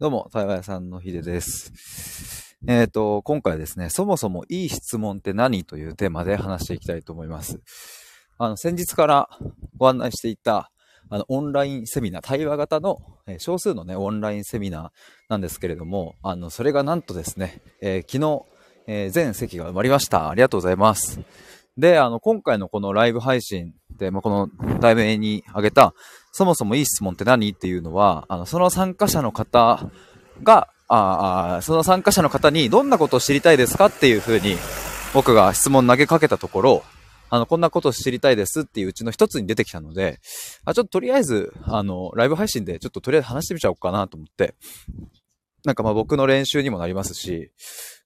どうも、対話屋さんのひでです。えっ、と、今回ですね、そもそもいい質問って何というテーマで話していきたいと思います。あの、先日からご案内していた、あの、オンラインセミナー、対話型の、え少数のね、オンラインセミナーなんですけれども、あの、それがなんとですね、えー昨日、えー全席が埋まりました。ありがとうございます。で、あの、今回のこのライブ配信で、まあ、この題名に挙げた、そもそもいい質問って何っていうのは、あの、その参加者の方が、ああ、その参加者の方にどんなことを知りたいですかっていうふうに、僕が質問投げかけたところ、あの、こんなことを知りたいですっていううちの一つに出てきたので、あ、ちょっととりあえず、あの、ライブ配信でちょっととりあえず話してみちゃおうかなと思って、なんかまあ僕の練習にもなりますし、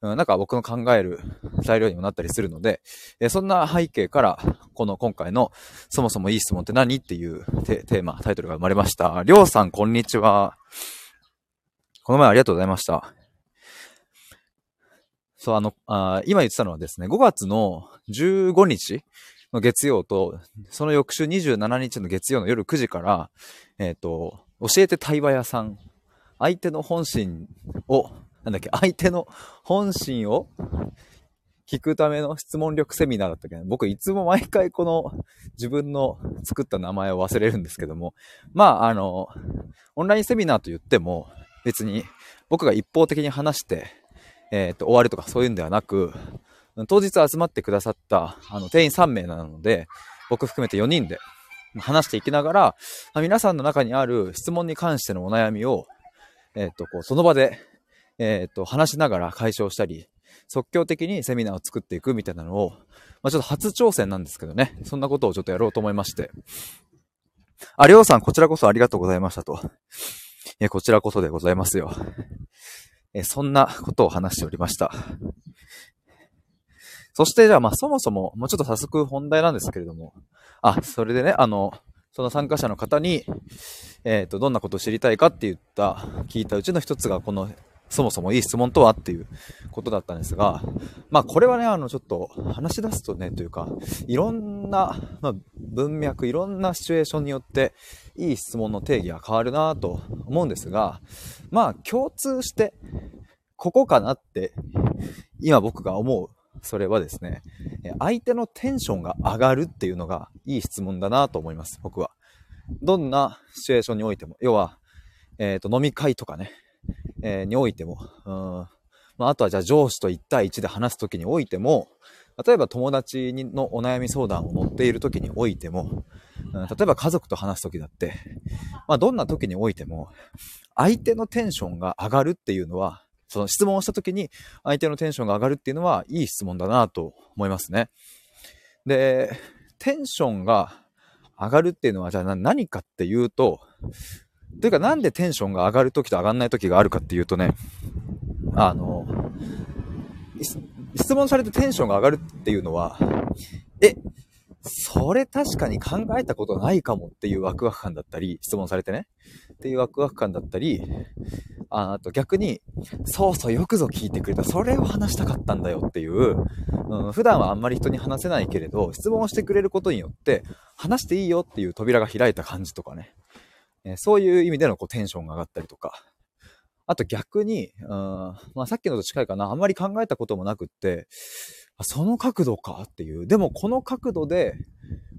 うんなんか僕の考える材料にもなったりするので、えそんな背景から、この今回のそもそもいい質問って何っていうテーマ、タイトルが生まれました。りょうさん、こんにちは。この前ありがとうございました。そう、あの、あ今言ってたのはですね、5月の15日の月曜と、その翌週27日の月曜の夜9時から、えっ、と、教えて対話屋さん、相手の本心を、なんだっけ、相手の本心を聞くための質問力セミナーだったっけど、僕いつも毎回この自分の作った名前を忘れるんですけども、まあ、あの、オンラインセミナーと言っても、別に僕が一方的に話して、えっ、と、終わるとかそういうんではなく、当日集まってくださった、あの、定員3名なので、僕含めて4人で話していきながら、皆さんの中にある質問に関してのお悩みを、えっ、と、こう、その場で、えっ、と、話しながら解消したり、即興的にセミナーを作っていくみたいなのを、まあ、ちょっと初挑戦なんですけどね、そんなことをちょっとやろうと思いまして。あ、りょうさん、こちらこそありがとうございましたと。え、こちらこそでございますよ。え、そんなことを話しておりました。そして、じゃあ、まあ、そもそも、もうちょっと早速本題なんですけれども、あ、それでね、あの、その参加者の方に、えっ、と、どんなことを知りたいかって言った、聞いたうちの一つが、この、そもそもいい質問とはっていうことだったんですが、まあこれはね、あのちょっと話し出すとね、というか、いろんな、まあ、文脈、いろんなシチュエーションによって、いい質問の定義は変わるなと思うんですが、まあ共通して、ここかなって、今僕が思う、それはですね、相手のテンションが上がるっていうのがいい質問だなと思います、僕は。どんなシチュエーションにおいても、要は、えっ、と、飲み会とかね、えーにおいても、うん。まあ、あとはじゃあ上司と1対1で話すときにおいても、例えば友達のお悩み相談を乗っているときにおいても、うん。例えば家族と話すときだって、まあ、どんなときにおいても、相手のテンションが上がるっていうのは、その質問をしたときに相手のテンションが上がるっていうのは、いい質問だなと思いますね。で、テンションが上がるっていうのは、じゃあ何かっていうと、というか、なんでテンションが上がるときと上がんないときがあるかっていうとね、あの、質問されてテンションが上がるっていうのは、え、それ確かに考えたことないかもっていうワクワク感だったり、質問されてね、っていうワクワク感だったり、ああと逆に、そうそう、よくぞ聞いてくれた。それを話したかったんだよっていう、うん、普段はあんまり人に話せないけれど、質問をしてくれることによって、話していいよっていう扉が開いた感じとかね。えーそういう意味でのこうテンションが上がったりとか。あと逆に、うん、まあさっきのと近いかな。あんまり考えたこともなくって、あその角度かっていう。でもこの角度で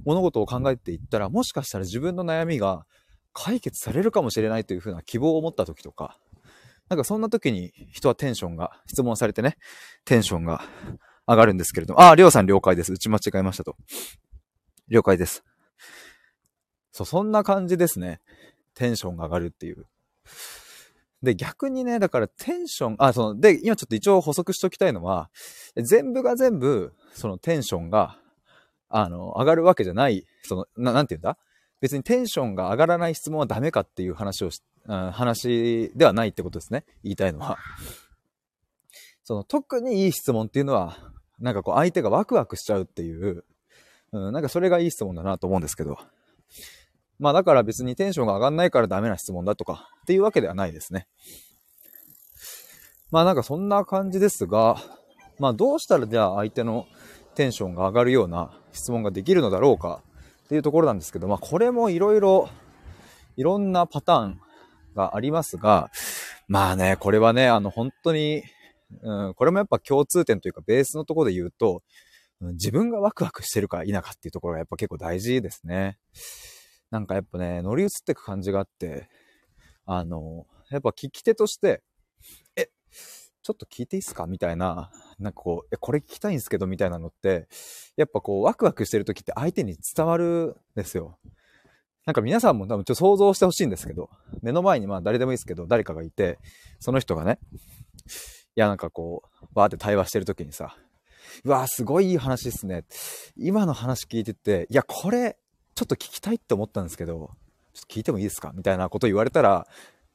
物事を考えていったら、もしかしたら自分の悩みが解決されるかもしれないというふうな希望を持った時とか、なんかそんな時に人はテンションが、質問されてね、テンションが上がるんですけれども、あ、りょうさん了解です。打ち間違えましたと。了解です。そう、そんな感じですね。テンションが上がるっていう。で、逆にね、だからテンション、あ、その、で、今ちょっと一応補足しておきたいのは、全部が全部、そのテンションが、あの、上がるわけじゃない、その、ななんて言うんだ？別にテンションが上がらない質問はダメかっていう話をし、うん話ではないってことですね。言いたいのは。その、特にいい質問っていうのは、なんかこう、相手がワクワクしちゃうっていう、うん、なんかそれがいい質問だなと思うんですけど。まあだから別にテンションが上がんないからダメな質問だとかっていうわけではないですね。まあなんかそんな感じですが、まあどうしたらじゃあ相手のテンションが上がるような質問ができるのだろうかっていうところなんですけど、まあこれもいろいろ、いろんなパターンがありますが、まあね、これはね、あの、本当に、うん、これもやっぱ共通点というか、ベースのところで言うと、自分がワクワクしてるか否かっていうところがやっぱ結構大事ですね。なんかやっぱね、乗り移ってく感じがあって、あの、やっぱ聞き手として、え、ちょっと聞いていいっすか？みたいな、なんかこう、え、これ聞きたいんですけどみたいなのって、やっぱこう、ワクワクしてる時って相手に伝わるんですよ。なんか皆さんも多分ちょっと想像してほしいんですけど、目の前にまあ誰でもいいですけど、誰かがいて、その人がね、いやなんかこう、バーって対話してる時にさ、うわーすごいいい話っすね。今の話聞いてて、いやこれ、ちょっと聞きたいって思ったんですけど、ちょっと聞いてもいいですか？みたいなこと言われたら、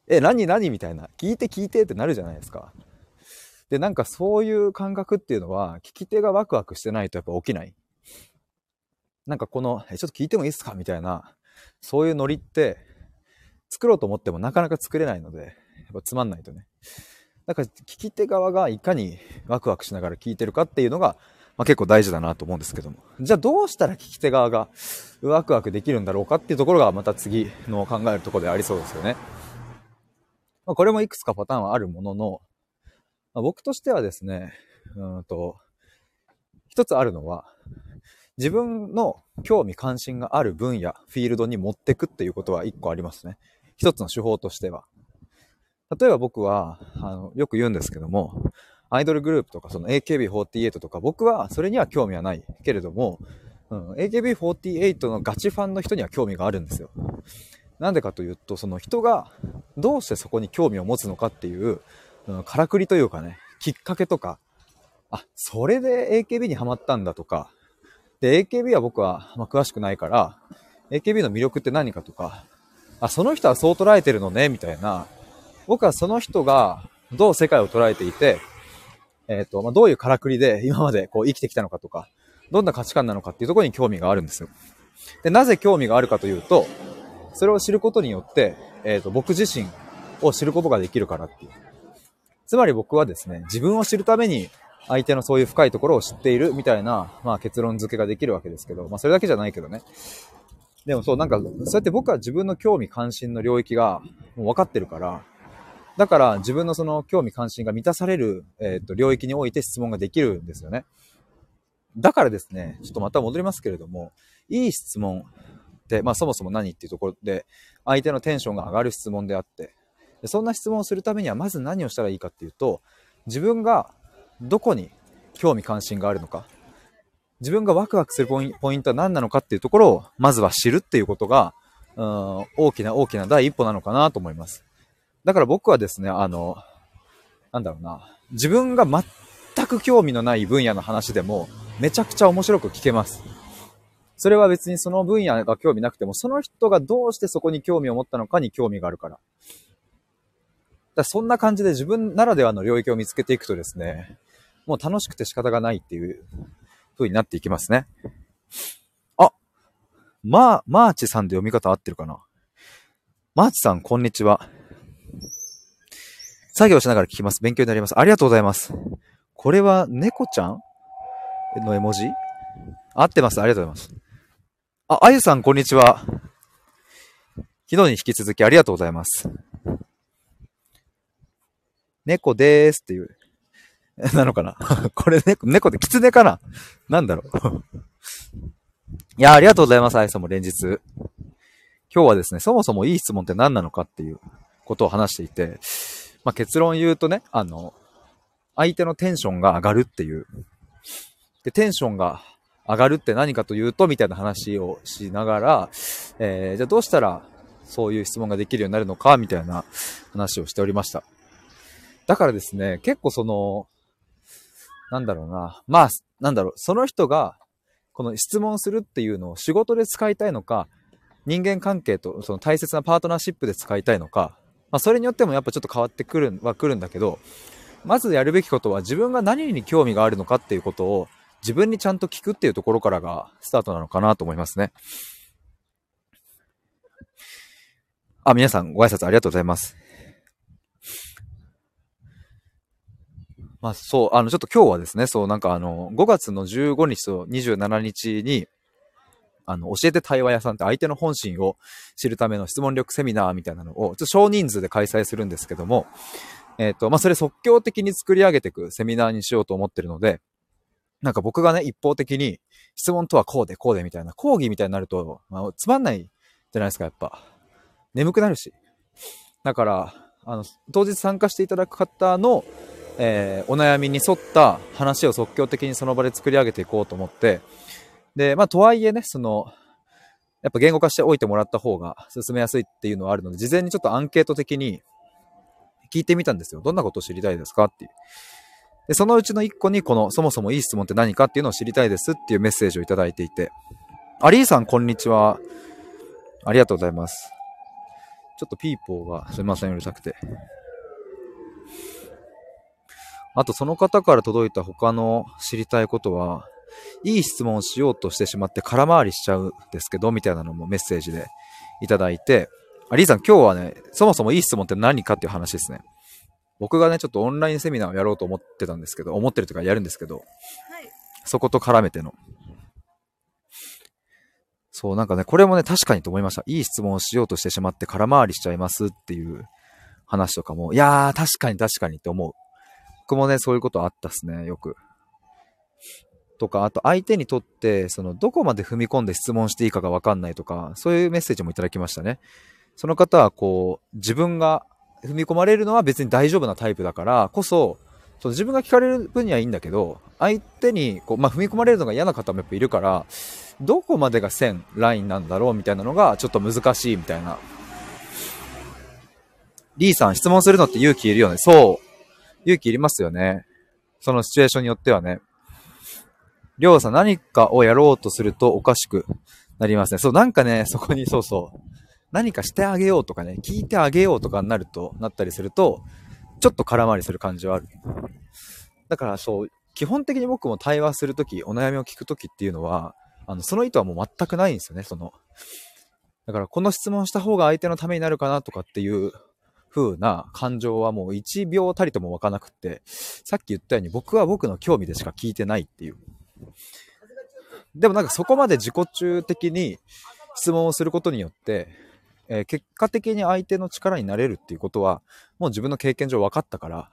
え、何何？みたいな。聞いて聞いてってなるじゃないですか。で、なんかそういう感覚っていうのは、聞き手がワクワクしてないとやっぱ起きない。なんかこの、え、ちょっと聞いてもいいですか？みたいな、そういうノリって、作ろうと思ってもなかなか作れないので、やっぱつまんないとね。だから聞き手側がいかにワクワクしながら聞いてるかっていうのが、まあ、結構大事だなと思うんですけども。じゃあどうしたら聞き手側がワクワクできるんだろうかっていうところがまた次の考えるところでありそうですよね。まあ、これもいくつかパターンはあるものの、まあ、僕としてはですね、うんと、一つあるのは、自分の興味関心がある分野、フィールドに持ってくっていうことは一個ありますね。一つの手法としては。例えば僕は、あの、よく言うんですけども、アイドルグループとか、その AKB48 とか、僕はそれには興味はないけれども、うん、AKB48 のガチファンの人には興味があるんですよ。なんでかというと、その人がどうしてそこに興味を持つのかっていう、うん、からくりというかね、きっかけとか、あ、それで AKB にハマったんだとか、で、AKB は僕は、ま、詳しくないから、AKB の魅力って何かとか、あ、その人はそう捉えてるのね、みたいな、僕はその人がどう世界を捉えていて、えっ、ー、と、まあ、どういうからくりで今までこう生きてきたのかとか、どんな価値観なのかっていうところに興味があるんですよ。で、なぜ興味があるかというと、それを知ることによって、えっ、ー、と、僕自身を知ることができるからっていう。つまり僕はですね、自分を知るために相手のそういう深いところを知っているみたいな、まあ結論付けができるわけですけど、まあそれだけじゃないけどね。でもそう、なんか、そうやって僕は自分の興味関心の領域がもう分かってるから、だから自分のその興味関心が満たされる、えっ、ー、と領域において質問ができるんですよね。だからですね、ちょっとまた戻りますけれども、いい質問って、まあそもそも何っていうところで、相手のテンションが上がる質問であって、そんな質問をするためにはまず何をしたらいいかっていうと、自分がどこに興味関心があるのか、自分がワクワクするポイントは何なのかっていうところを、まずは知るっていうことが、うん、大きな大きな第一歩なのかなと思います。だから僕はですね、あの、なんだろうな、自分が全く興味のない分野の話でも、めちゃくちゃ面白く聞けます。それは別にその分野が興味なくても、その人がどうしてそこに興味を持ったのかに興味があるから。だそんな感じで自分ならではの領域を見つけていくとですね、もう楽しくて仕方がないっていう風になっていきますね。あ、まあ、マーチさんで読み方合ってるかなマーチさん、こんにちは。作業しながら聞きます。勉強になります。ありがとうございます。これは猫ちゃんの絵文字？合ってます。ありがとうございます。あ、あゆさん、こんにちは。昨日に引き続きありがとうございます。猫でーすっていう。なのかな？これ猫、猫で、キツネかな？なんだろう？いや、ありがとうございます、あゆさも連日。今日はですね、そもそもいい質問って何なのかっていうことを話していて、まあ、結論言うとね、あの、相手のテンションが上がるっていう。で、テンションが上がるって何かというと、みたいな話をしながら、えー、じゃあどうしたらそういう質問ができるようになるのか、みたいな話をしておりました。だからですね、結構その、なんだろうな。まあ、なんだろう、その人が、この質問するっていうのを仕事で使いたいのか、人間関係とその大切なパートナーシップで使いたいのか、まあ、それによってもやっぱちょっと変わってくるは来るんだけど、まずやるべきことは自分が何に興味があるのかっていうことを自分にちゃんと聞くっていうところからがスタートなのかなと思いますね。あ、皆さんご挨拶ありがとうございます。まあそう、あのちょっと今日はですね、そうなんかあの5月の15日と27日に、あの、教えて対話屋さんって相手の本心を知るための質問力セミナーみたいなのを、ちょっと少人数で開催するんですけども、えっ、と、まあ、それ即興的に作り上げていくセミナーにしようと思ってるので、なんか僕がね、一方的に質問とはこうでこうでみたいな、講義みたいになると、まあ、つまんないじゃないですか、やっぱ。眠くなるし。だから、あの、当日参加していただく方の、えー、お悩みに沿った話を即興的にその場で作り上げていこうと思って、で、まあ、とはいえね、その、やっぱ言語化しておいてもらった方が進めやすいっていうのはあるので、事前にちょっとアンケート的に聞いてみたんですよ。どんなことを知りたいですかっていう。で、そのうちの一個にこの、そもそもいい質問って何かっていうのを知りたいですっていうメッセージをいただいていて。アリーさん、こんにちは。ありがとうございます。ちょっとピーポーがすいません、うるさくて。あと、その方から届いた他の知りたいことは、いい質問をしようとしてしまって空回りしちゃうんですけど、みたいなのもメッセージでいただいて、あ、リーさん今日はね、そもそもいい質問って何かっていう話ですね。僕がね、ちょっとオンラインセミナーをやろうと思ってたんですけど、思ってるというかやるんですけど、はい、そこと絡めての。そう、なんかね、これもね、確かにと思いました。いい質問をしようとしてしまって空回りしちゃいますっていう話とかも、いやー、確かに確かにって思う。僕もね、そういうことあったっすね、よく。とか、あと相手にとって、その、どこまで踏み込んで質問していいかがわかんないとか、そういうメッセージもいただきましたね。その方は、こう、自分が踏み込まれるのは別に大丈夫なタイプだからこそ、その自分が聞かれる分にはいいんだけど、相手にこう、まあ、踏み込まれるのが嫌な方もやっぱいるから、どこまでが線、ラインなんだろうみたいなのがちょっと難しいみたいな。リーさん、質問するのって勇気いるよね。そう。勇気いりますよね。そのシチュエーションによってはね。りょうさん、何かをやろうとするとおかしくなりますね。そう、なんかね、そこにそうそう。何かしてあげようとかね、聞いてあげようとかになると、なったりすると、ちょっと空回りする感じはある。だからそう、基本的に僕も対話するとき、お悩みを聞くときっていうのは、あの、その意図はもう全くないんですよね、その。だからこの質問した方が相手のためになるかなとかっていう風な感情はもう1秒たりとも湧かなくって、さっき言ったように僕は僕の興味でしか聞いてないっていう。でもなんかそこまで自己中的に質問をすることによって、えー、結果的に相手の力になれるっていうことは、もう自分の経験上分かったから、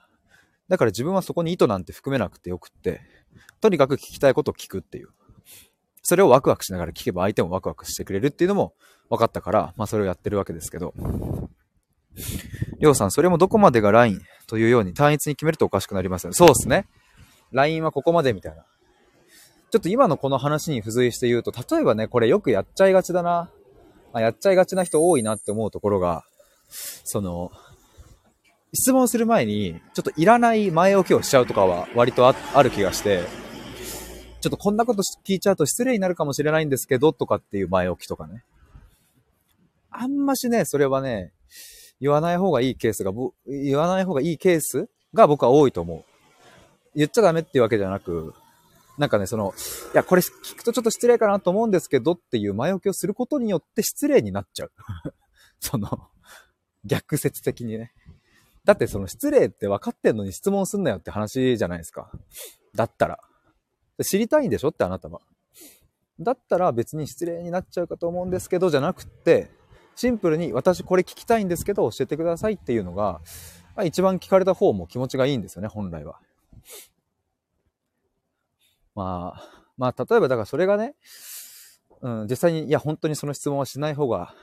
だから自分はそこに意図なんて含めなくてよくって、とにかく聞きたいことを聞くっていう。それをワクワクしながら聞けば相手もワクワクしてくれるっていうのも分かったから、まあそれをやってるわけですけど。りょうさん、それもどこまでがラインというように単一に決めるとおかしくなりますよね。そうですね。ラインはここまでみたいな。ちょっと今のこの話に付随して言うと、例えばね、これよくやっちゃいがちだな。あ、やっちゃいがちな人多いなって思うところが、その、質問する前に、ちょっといらない前置きをしちゃうとかは割とある気がして、ちょっとこんなこと聞いちゃうと失礼になるかもしれないんですけど、とかっていう前置きとかね。あんましね、それはね、言わない方がいいケースが、言わない方がいいケースが僕は多いと思う。言っちゃダメっていうわけじゃなく、なんかね、その、いや、これ聞くとちょっと失礼かなと思うんですけどっていう前置きをすることによって失礼になっちゃう。その、逆説的にね。だってその失礼って分かってんのに質問すんなよって話じゃないですか。だったら。知りたいんでしょってあなたは。だったら別に失礼になっちゃうかと思うんですけどじゃなくって、シンプルに私これ聞きたいんですけど教えてくださいっていうのが、一番聞かれた方も気持ちがいいんですよね、本来は。まあ、まあ、例えばだからそれがね、うん、実際に、いや、本当にその質問はしない方が、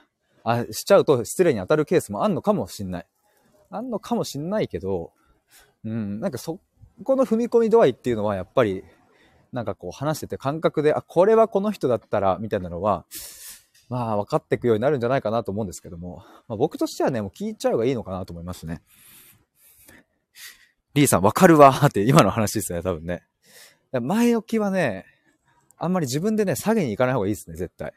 あ、しちゃうと失礼に当たるケースもあんのかもしんない。あんのかもしんないけど、うん、なんかそこの踏み込み度合いっていうのはやっぱり、なんかこう話してて感覚で、あ、これはこの人だったら、みたいなのは、まあ分かっていくようになるんじゃないかなと思うんですけども、まあ、僕としてはね、もう聞いちゃうがいいのかなと思いますね。リーさん、わかるわって今の話ですね、多分ね。前置きはね、あんまり自分でね、下げに行かない方がいいですね、絶対。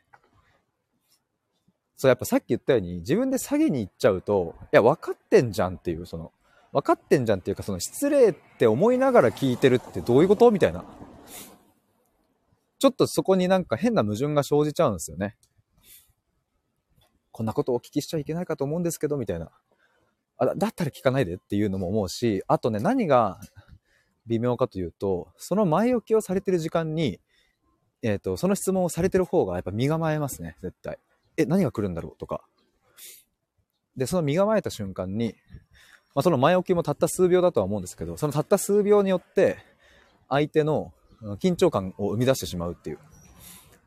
そう、やっぱさっき言ったように、自分で下げに行っちゃうと、いや、分かってんじゃんっていう、その、分かってんじゃんっていうか、その、失礼って思いながら聞いてるってどういうことみたいな。ちょっとそこになんか変な矛盾が生じちゃうんですよね。こんなことをお聞きしちゃいけないかと思うんですけど、みたいな。あだったら聞かないでっていうのも思うし、あとね、何が微妙かというと、その前置きをされてる時間に、えっ、と、その質問をされてる方がやっぱ身構えますね、絶対。え、何が来るんだろうとか。で、その身構えた瞬間に、まあ、その前置きもたった数秒だとは思うんですけど、そのたった数秒によって、相手の緊張感を生み出してしまうっていう。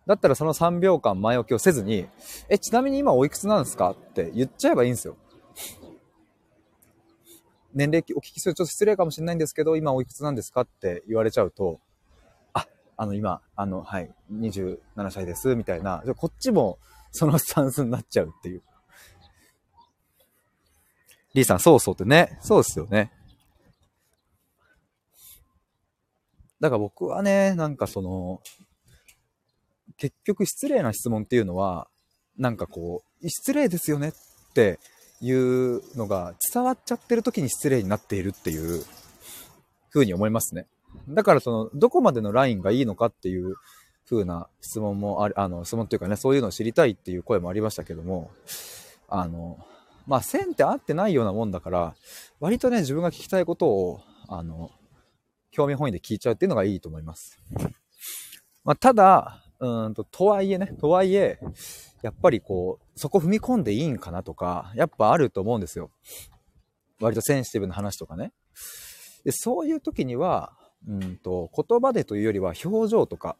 だったらその3秒間前置きをせずに、え、ちなみに今おいくつなんですか？って言っちゃえばいいんですよ。年齢お聞きするとちょっと失礼かもしれないんですけど、今おいくつなんですか？って言われちゃうと、あ、あの今、あの、はい、27歳です、みたいな、こっちもそのスタンスになっちゃうっていう。リーさん、そうそうってね、そうですよね。だから僕はね、なんかその、結局失礼な質問っていうのは、なんかこう、失礼ですよねっていうのが伝わっちゃってる時に失礼になっているっていう風に思いますね。だからその、どこまでのラインがいいのかっていう風な質問もある、あの、質問っていうかね、そういうのを知りたいっていう声もありましたけども、あの、まあ、線って合ってないようなもんだから、割とね、自分が聞きたいことを、あの、興味本位で聞いちゃうっていうのがいいと思います。まあ、ただ、うんと、とはいえね、とはいえ、やっぱりこう、そこ踏み込んでいいんかなとか、やっぱあると思うんですよ。割とセンシティブな話とかね。でそういう時には、うんと、言葉でというよりは表情とか、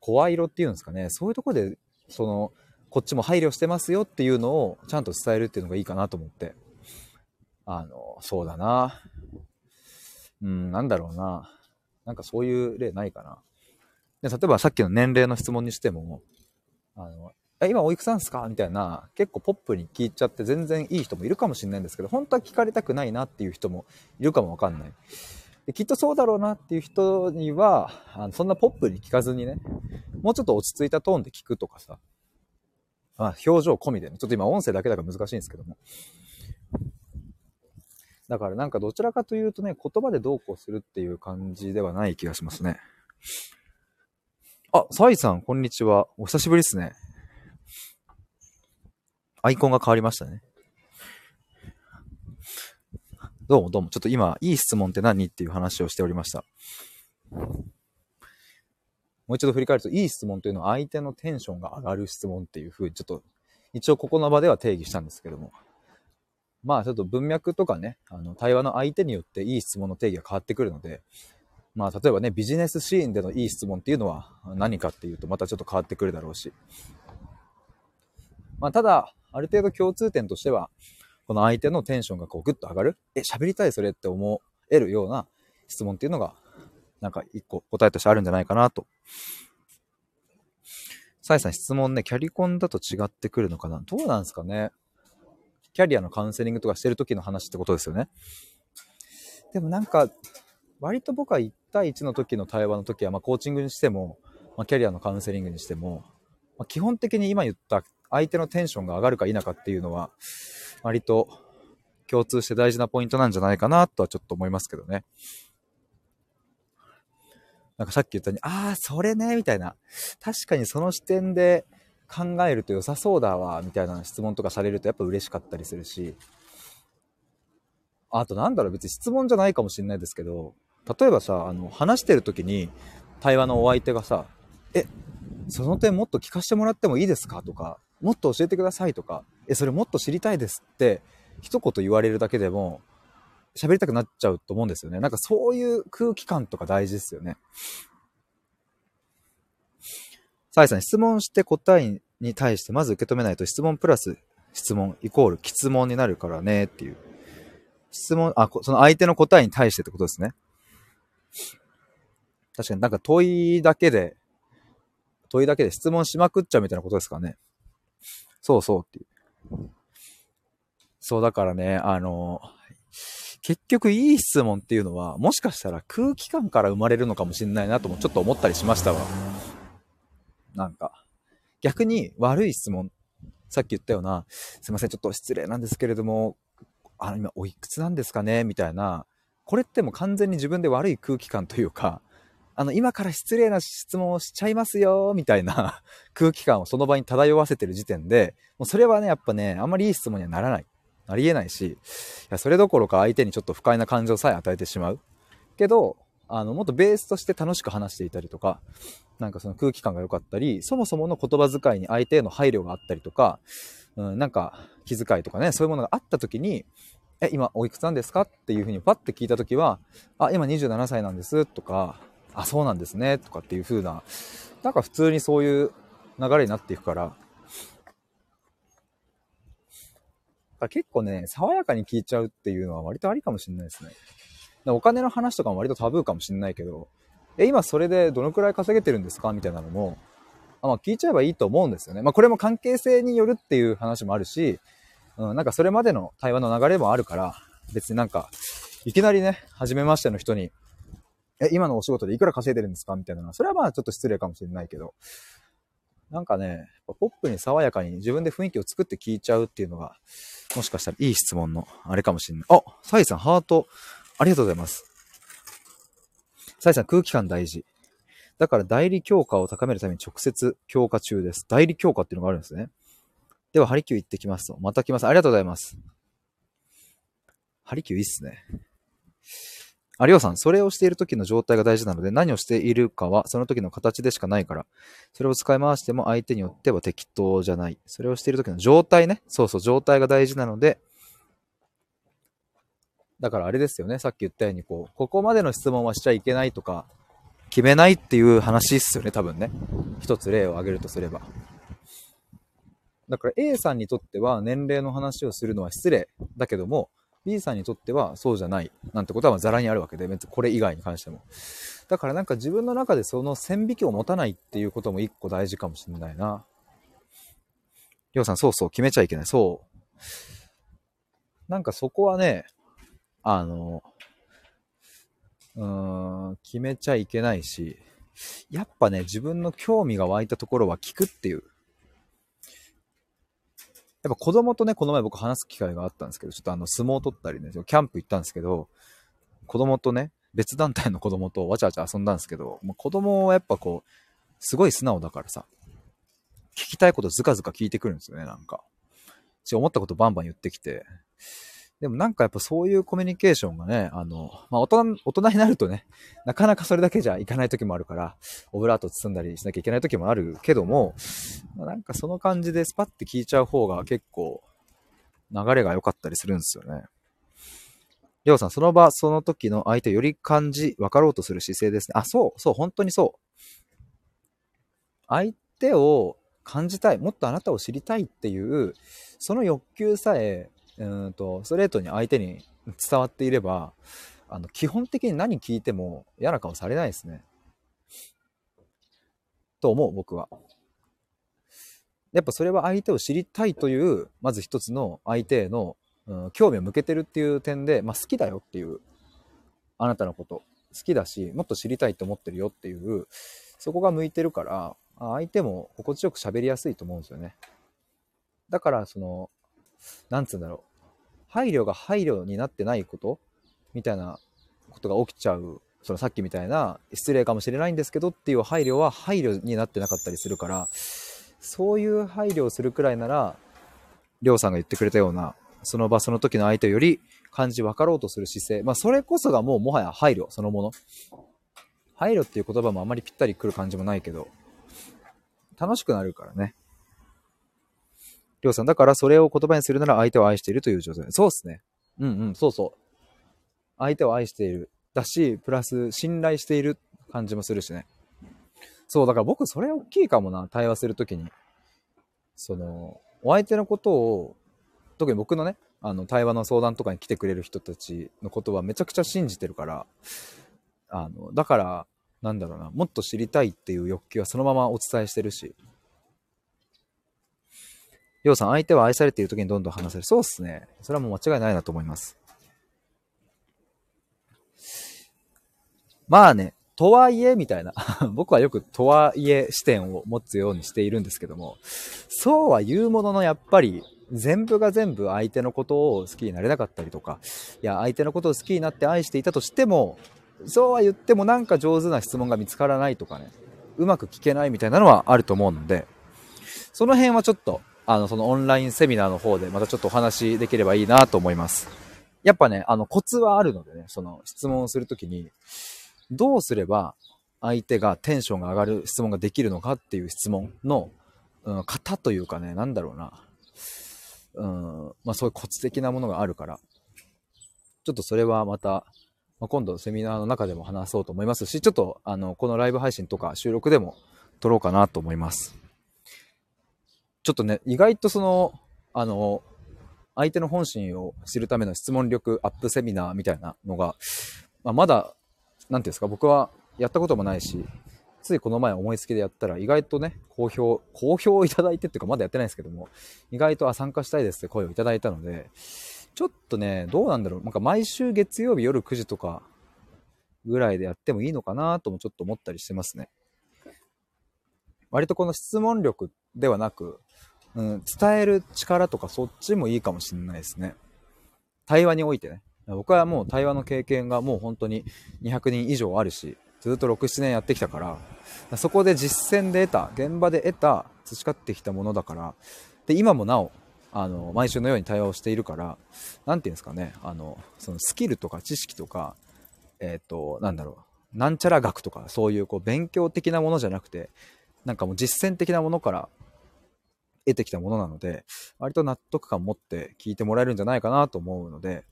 声色っていうんですかね、そういうとこで、その、こっちも配慮してますよっていうのをちゃんと伝えるっていうのがいいかなと思って。あの、そうだな。うん、なんだろうな。なんかそういう例ないかな。で例えばさっきの年齢の質問にしても、あの、え今おいくつなんですか？みたいな、結構ポップに聞いちゃって全然いい人もいるかもしれないんですけど、本当は聞かれたくないなっていう人もいるかもわかんない。できっとそうだろうなっていう人には、あのそんなポップに聞かずにね、もうちょっと落ち着いたトーンで聞くとかさ、あ、表情込みでね。ちょっと今音声だけだから難しいんですけども。だからなんかどちらかというとね、言葉でどうこうするっていう感じではない気がしますね。あ、サイさん、こんにちは。お久しぶりですね。アイコンが変わりましたね。どうもどうも。ちょっと今、いい質問って何っていう話をしておりました。もう一度振り返ると、いい質問というのは相手のテンションが上がる質問っていうふうに、ちょっと、一応ここの場では定義したんですけども。まあちょっと文脈とかね、あの、対話の相手によっていい質問の定義が変わってくるので、まあ例えばね、ビジネスシーンでのいい質問っていうのは何かっていうとまたちょっと変わってくるだろうし。まあただ、ある程度共通点としては、この相手のテンションがこうグッと上がるえ、喋りたいそれって思えるような質問っていうのがなんか一個答えとしてあるんじゃないかなと。サイさん質問ね、キャリコンだと違ってくるのかな？どうなんですかね？キャリアのカウンセリングとかしてる時の話ってことですよね。でもなんか、割と僕は1対1の時の対話の時は、まあ、コーチングにしても、まあ、キャリアのカウンセリングにしても、まあ、基本的に今言った相手のテンションが上がるか否かっていうのは、割と共通して大事なポイントなんじゃないかなとはちょっと思いますけどね。なんかさっき言ったように、ああ、それね、みたいな。確かにその視点で考えると良さそうだわ、みたいな質問とかされるとやっぱ嬉しかったりするし。あとなんだろう、別に質問じゃないかもしれないですけど、例えばさ、あの、話してる時に対話のお相手がさ、え、その点もっと聞かせてもらってもいいですか？とか、もっと教えてくださいとか、え、それもっと知りたいですって一言言われるだけでも、喋りたくなっちゃうと思うんですよね。なんかそういう空気感とか大事ですよね。サイさん、質問して答えに対してまず受け止めないと質問プラス質問イコール質問になるからねっていう。質問、あ、その相手の答えに対してってことですね。確かになんか問いだけで、問いだけで質問しまくっちゃうみたいなことですかね。そうそうっていう。そうだからね、あの、結局いい質問っていうのは、もしかしたら空気感から生まれるのかもしれないなともちょっと思ったりしましたわ。なんか。逆に悪い質問。さっき言ったような、すいません、ちょっと失礼なんですけれども、あの、今、おいくつなんですかね？みたいな。これってもう完全に自分で悪い空気感というか、あの、今から失礼な質問をしちゃいますよ、みたいな 空気感をその場に漂わせてる時点で、もうそれはね、やっぱね、あんまりいい質問にはならない。ありえないし、いやそれどころか相手にちょっと不快な感情さえ与えてしまう。けど、あの、もっとベースとして楽しく話していたりとか、なんかその空気感が良かったり、そもそもの言葉遣いに相手への配慮があったりとか、うん、なんか気遣いとかね、そういうものがあった時に、え、今おいくつなんですか？っていうふうにパッて聞いた時は、あ、今27歳なんです。とか、あ、そうなんですね。とかっていう風な、なんか普通にそういう流れになっていくから、結構ね、爽やかに聞いちゃうっていうのは割とありかもしれないですね。お金の話とかも割とタブーかもしれないけど、え、今それでどのくらい稼げてるんですか？みたいなのも、あまあ、聞いちゃえばいいと思うんですよね。まあ、これも関係性によるっていう話もあるし、うん、なんかそれまでの対話の流れもあるから、別になんか、いきなりね、初めましての人に、え、今のお仕事でいくら稼いでるんですかみたいな、それはまあちょっと失礼かもしれないけど、なんかね、ポップに爽やかに自分で雰囲気を作って聞いちゃうっていうのが、もしかしたらいい質問のあれかもしれない。あ、サイさん、ハート、ありがとうございます。サイさん、空気感大事。だから代理強化を高めるために直接強化中です。代理強化っていうのがあるんですね。では、ハリキュー行ってきますと。また来ます。ありがとうございます。ハリキューいいっすね。あ、りょうさん、それをしている時の状態が大事なので、何をしているかはその時の形でしかないから、それを使い回しても相手によっては適当じゃない。それをしている時の状態ね。そうそう、状態が大事なので、だからあれですよね。さっき言ったように、こう、ここまでの質問はしちゃいけないとか、決めないっていう話っすよね、多分ね。一つ例を挙げるとすれば。だから A さんにとっては年齢の話をするのは失礼だけども、B さんにとってはそうじゃないなんてことはザラにあるわけで、別にこれ以外に関しても。だからなんか自分の中でその線引きを持たないっていうことも一個大事かもしれないな。りょうさん、そうそう、決めちゃいけない。そう。なんかそこはね、あの、うーん、決めちゃいけないし、やっぱね、自分の興味が湧いたところは聞くっていう。やっぱ子供とね、この前僕話す機会があったんですけど、ちょっとあの相撲を取ったりね、キャンプ行ったんですけど、子供とね、別団体の子供とわちゃわちゃ遊んだんですけど、まあ子供はやっぱこう、すごい素直だからさ、聞きたいことずかずか聞いてくるんですよね、なんか。思ったことバンバン言ってきて、でもなんかやっぱそういうコミュニケーションがね、あの、まあ大人、大人になるとね、なかなかそれだけじゃいかない時もあるから、オブラート包んだりしなきゃいけない時もあるけども、まあ、なんかその感じでスパッて聞いちゃう方が結構流れが良かったりするんですよね。りょうさん、その場、その時の相手より感じ、分かろうとする姿勢ですね。あ、そう、そう、本当にそう。相手を感じたい、もっとあなたを知りたいっていう、その欲求さえうんとストレートに相手に伝わっていればあの基本的に何聞いても嫌な顔されないですね。と思う僕は。やっぱそれは相手を知りたいというまず一つの相手への、うん、興味を向けてるっていう点で、まあ、好きだよっていうあなたのこと好きだしもっと知りたいと思ってるよっていうそこが向いてるから相手も心地よく喋りやすいと思うんですよね。だからそのなんつうんだろう。配慮が配慮になってないこと？みたいなことが起きちゃう。そのさっきみたいな失礼かもしれないんですけどっていう配慮は配慮になってなかったりするから、そういう配慮をするくらいなら、りょうさんが言ってくれたような、その場その時の相手より感じ分かろうとする姿勢。まあそれこそがもうもはや配慮そのもの。配慮っていう言葉もあまりぴったりくる感じもないけど、楽しくなるからね。りょうさん、だからそれを言葉にするなら相手を愛しているという状態。そうっすね。うんうん、そうそう。相手を愛している。だし、プラス信頼している感じもするしね。そう、だから僕それ大きいかもな、対話するときに。その、お相手のことを、特に僕のね、あの、対話の相談とかに来てくれる人たちのことはめちゃくちゃ信じてるから、あの、だから、なんだろうな、もっと知りたいっていう欲求はそのままお伝えしてるし、りょうさん、相手は愛されている時にどんどん話せる。そうっすね。それはもう間違いないなと思います。まあね、とはいえ、みたいな。僕はよくとはいえ視点を持つようにしているんですけども、そうは言うものの、やっぱり、全部が全部相手のことを好きになれなかったりとか、いや、相手のことを好きになって愛していたとしても、そうは言ってもなんか上手な質問が見つからないとかね、うまく聞けないみたいなのはあると思うので、その辺はちょっとあの、そのオンラインセミナーの方でまたちょっとお話できればいいなと思います。やっぱね、あの、コツはあるのでね、その質問をするときに、どうすれば相手がテンションが上がる質問ができるのかっていう質問の、うん、型というかね、なんだろうな。うん、まあそういうコツ的なものがあるから、ちょっとそれはまた、まあ、今度セミナーの中でも話そうと思いますし、ちょっとあの、このライブ配信とか収録でも撮ろうかなと思います。ちょっとね、意外とその、あの、相手の本心を知るための質問力アップセミナーみたいなのが、まあ、まだ、なんていうんですか、僕はやったこともないし、ついこの前思いつきでやったら意外とね、好評、好評いただいてっていうかまだやってないんですけども、意外とあ参加したいですって声をいただいたので、ちょっとね、どうなんだろう。なんか毎週月曜日夜9時とかぐらいでやってもいいのかなともちょっと思ったりしてますね。割とこの質問力ではなく、うん、伝える力とかそっちもいいかもしれないですね。対話においてね。僕はもう対話の経験がもう本当に200人以上あるし、ずっと6、7年やってきたから、そこで実践で得た、現場で得た、培ってきたものだから、で、今もなお、あの、毎週のように対話をしているから、なんていうんですかね、あの、そのスキルとか知識とか、えっ、ー、と、なんだろう、なんちゃら学とか、そういうこう勉強的なものじゃなくて、なんかもう実践的なものから得てきたものなので、割と納得感持って聞いてもらえるんじゃないかなと思うので、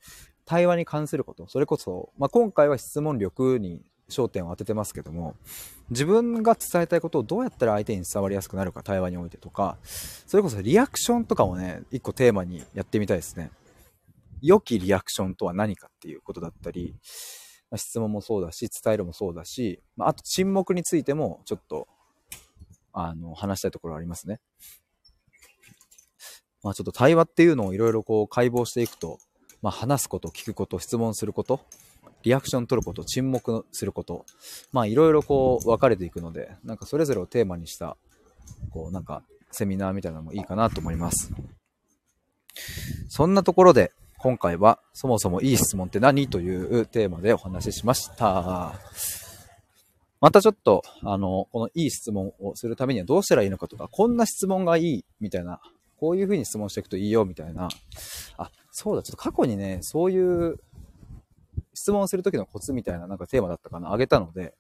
対話に関すること、それこそ、まあ、今回は質問力に焦点を当ててますけども、自分が伝えたいことをどうやったら相手に伝わりやすくなるか、対話においてとか、それこそリアクションとかもね、一個テーマにやってみたいですね。良きリアクションとは何かっていうことだったり、質問もそうだし、伝えるもそうだし、あと沈黙についてもちょっと、あの、話したいところありますね。まあちょっと対話っていうのをいろいろこう解剖していくと、まあ話すこと、聞くこと、質問すること、リアクション取ること、沈黙すること、まあいろいろこう分かれていくので、なんかそれぞれをテーマにした、こうなんかセミナーみたいなのもいいかなと思います。そんなところで、今回はそもそもいい質問って何？というテーマでお話ししました。またちょっと、あの、このいい質問をするためにはどうしたらいいのかとか、こんな質問がいいみたいなこういう風に質問していくといいよ、みたいな。あ、そうだ、ちょっと過去にね、そういう質問するときのコツみたいななんかテーマだったかな、あげたので、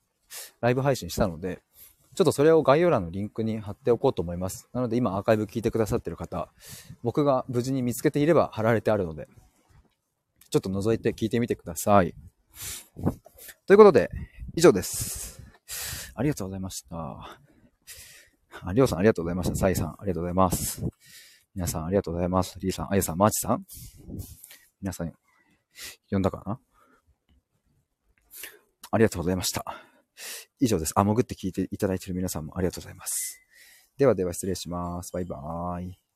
ライブ配信したので、ちょっとそれを概要欄のリンクに貼っておこうと思います。なので今アーカイブ聞いてくださってる方、僕が無事に見つけていれば貼られてあるので、ちょっと覗いて聞いてみてください。ということで、以上です。ありがとうございました。りょうさんありがとうございました。サイさんありがとうございます。皆さんありがとうございます。リーさん、あやさん、マーチさん皆さん、呼んだかな？ありがとうございました。以上です。あ、潜って聞いていただいている皆さんもありがとうございます。ではでは失礼します。バイバーイ。